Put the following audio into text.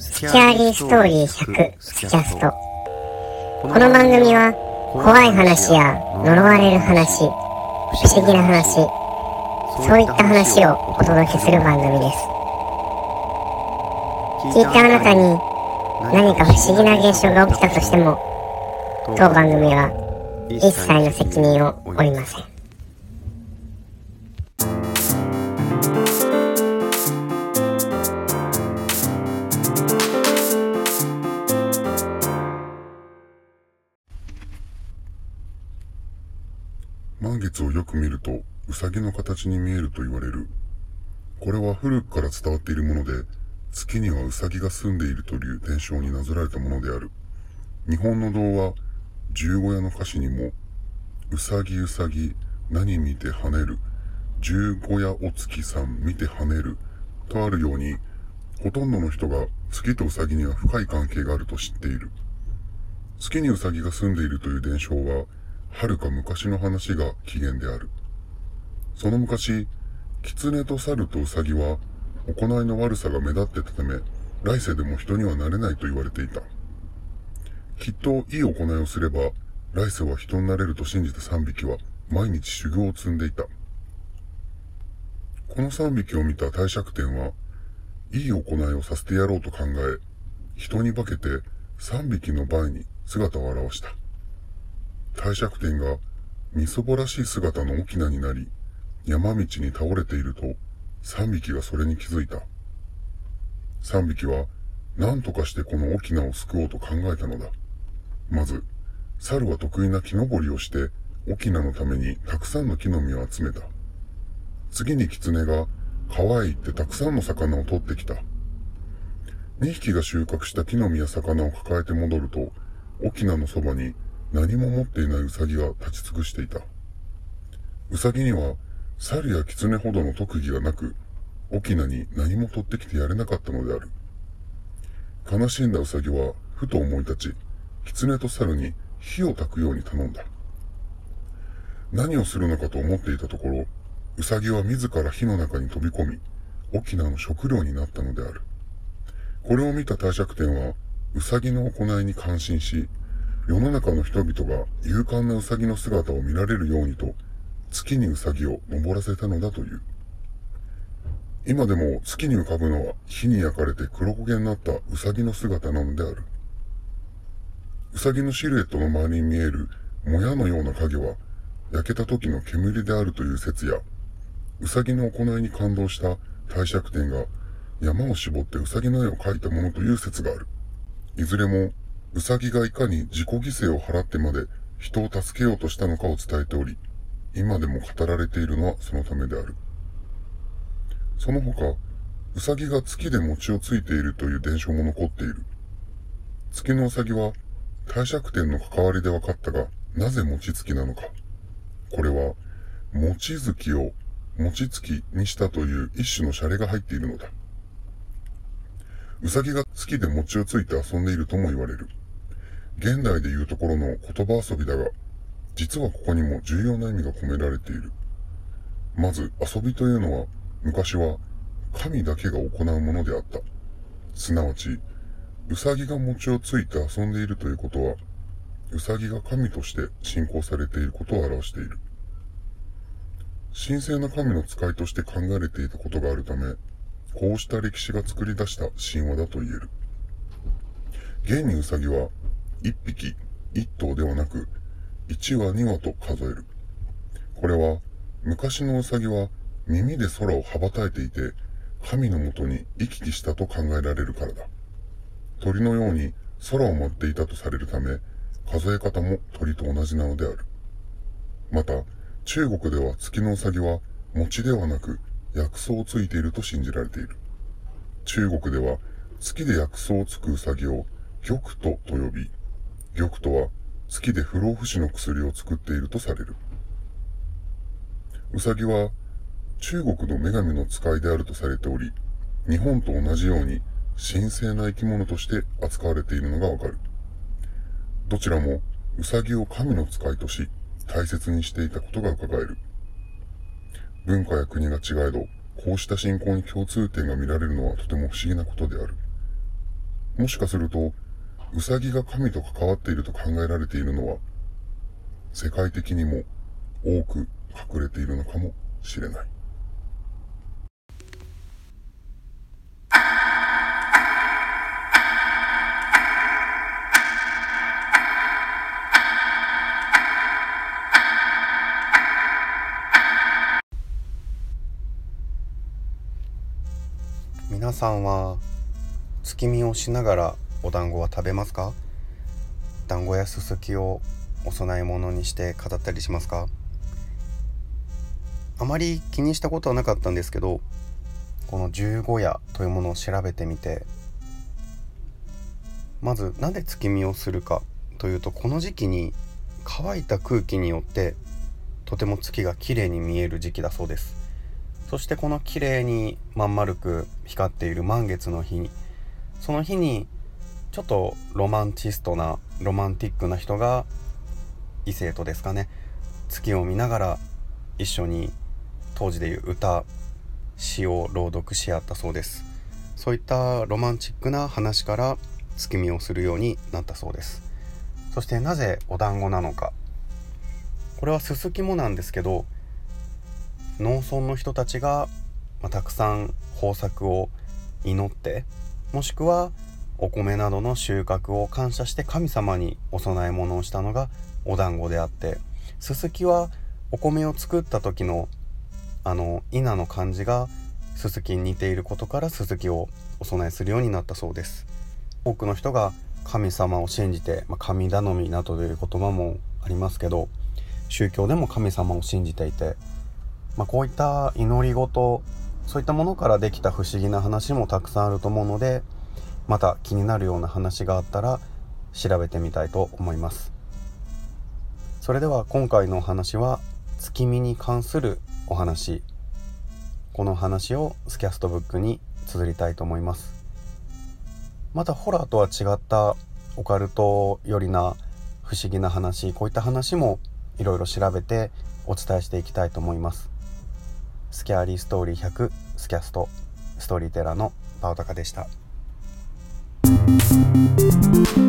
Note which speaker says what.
Speaker 1: スキャーリーストーリー100スキャスト。この番組は怖い話や呪われる話不思議な話そういった話をお届けする番組です。聞いたあなたに何か不思議な現象が起きたとしても当番組は一切の責任を負いません。
Speaker 2: をよく見ると、ウサギの形に見えると言われる。これは古くから伝わっているもので、月にはウサギが住んでいるという伝承になぞられたものである。日本の童話、十五夜の歌詞にも、うさぎうさぎ、何見て跳ねる、十五夜お月さん見て跳ねる、とあるように、ほとんどの人が月とうさぎには深い関係があると知っている。月にうさぎが住んでいるという伝承は、遥か昔の話が起源である。その昔、狐と猿とウサギは、行いの悪さが目立ってたため、来世でも人にはなれないと言われていた。きっといい行いをすれば、来世は人になれると信じた3匹は、毎日修行を積んでいた。この3匹を見た帝釈天は、いい行いをさせてやろうと考え、人に化けて3匹の前に姿を現した。帝釈天がみそぼらしい姿の沖縄になり、山道に倒れていると、三匹がそれに気づいた。三匹は、何とかしてこの沖縄を救おうと考えたのだ。まず、猿は得意な木登りをして、沖縄のためにたくさんの木の実を集めた。次に狐が川へ行ってたくさんの魚を取ってきた。二匹が収穫した木の実や魚を抱えて戻ると、沖縄のそばに何も持っていないウサギが立ち尽くしていた。ウサギには猿や狐ほどの特技がなく、沖縄に何も取ってきてやれなかったのである。悲しんだウサギはふと思い立ち、狐と猿に火を焚くように頼んだ。何をするのかと思っていたところ、ウサギは自ら火の中に飛び込み、沖縄の食料になったのである。これを見た帝釈天は、ウサギの行いに感心し、世の中の人々が勇敢なウサギの姿を見られるようにと、月にウサギを登らせたのだという。今でも月に浮かぶのは火に焼かれて黒焦げになったウサギの姿なのである。ウサギのシルエットの周りに見えるもやのような影は焼けた時の煙であるという説や、ウサギの行いに感動した帝釈天が山を絞ってウサギの絵を描いたものという説がある。いずれもウサギがいかに自己犠牲を払ってまで人を助けようとしたのかを伝えており、今でも語られているのはそのためである。その他、ウサギが月で餅をついているという伝承も残っている。月のウサギは、帝釈天の関わりで分かったが、なぜ餅つきなのか。これは、餅月を餅つきにしたという一種のシャレが入っているのだ。ウサギが月で餅をついて遊んでいるとも言われる。現代で言うところの言葉遊びだが、実はここにも重要な意味が込められている。まず、遊びというのは、昔は神だけが行うものであった。すなわち、ウサギが餅をついて遊んでいるということは、ウサギが神として信仰されていることを表している。神聖な神の使いとして考えれていたことがあるため、こうした歴史が作り出した神話だと言える。現にウサギは、一匹、一頭ではなく、一羽二羽と数える。これは、昔のウサギは耳で空を羽ばたいていて、神のもとに行き来したと考えられるからだ。鳥のように空を舞っていたとされるため、数え方も鳥と同じなのである。また、中国では月のウサギは餅ではなく薬草をついていると信じられている。中国では月で薬草をつくウサギを玉とと呼び、玉とは月で不老不死の薬を作っているとされる。ウサギは中国の女神の使いであるとされており、日本と同じように神聖な生き物として扱われているのがわかる。どちらもウサギを神の使いとし、大切にしていたことが伺える。文化や国が違えど、こうした信仰に共通点が見られるのはとても不思議なことである。もしかすると、ウサギが神と関わっていると考えられているのは、世界的にも多く隠れているのかもしれない。
Speaker 3: 皆さんは月見をしながらお団子は食べますか？団子やすすきをお供え物にして飾ったりしますか？あまり気にしたことはなかったんですけどこの十五夜というものを調べてみてまず何で月見をするかというとこの時期に乾いた空気によってとても月が綺麗に見える時期だそうです。そしてこの綺麗にまん丸く光っている満月の日にその日にちょっとロマンチストなロマンティックな人が異性とですかね。月を見ながら一緒に当時でいう歌詩を朗読し合ったそうです。そういったロマンチックな話から月見をするようになったそうです。そしてなぜお団子なのか。これはすすきもなんですけど農村の人たちが、まあ、たくさん豊作を祈ってもしくはお米などの収穫を感謝して神様にお供え物をしたのがお団子であってすすきはお米を作った時のあの稲の感じがすすきに似ていることからすすきをお供えするようになったそうです。多くの人が神様を信じて、まあ、神頼みなどという言葉もありますけど宗教でも神様を信じていてまあ、こういった祈り事そういったものからできた不思議な話もたくさんあると思うのでまた気になるような話があったら調べてみたいと思います。それでは今回のお話は月見に関するお話。この話をスキャストブックに綴りたいと思います。またホラーとは違ったオカルトよりな不思議な話。こういった話もいろいろ調べてお伝えしていきたいと思います。スキャーリーストーリー100スキャスト。ストーリーテラーのパオタカでした。Thank you.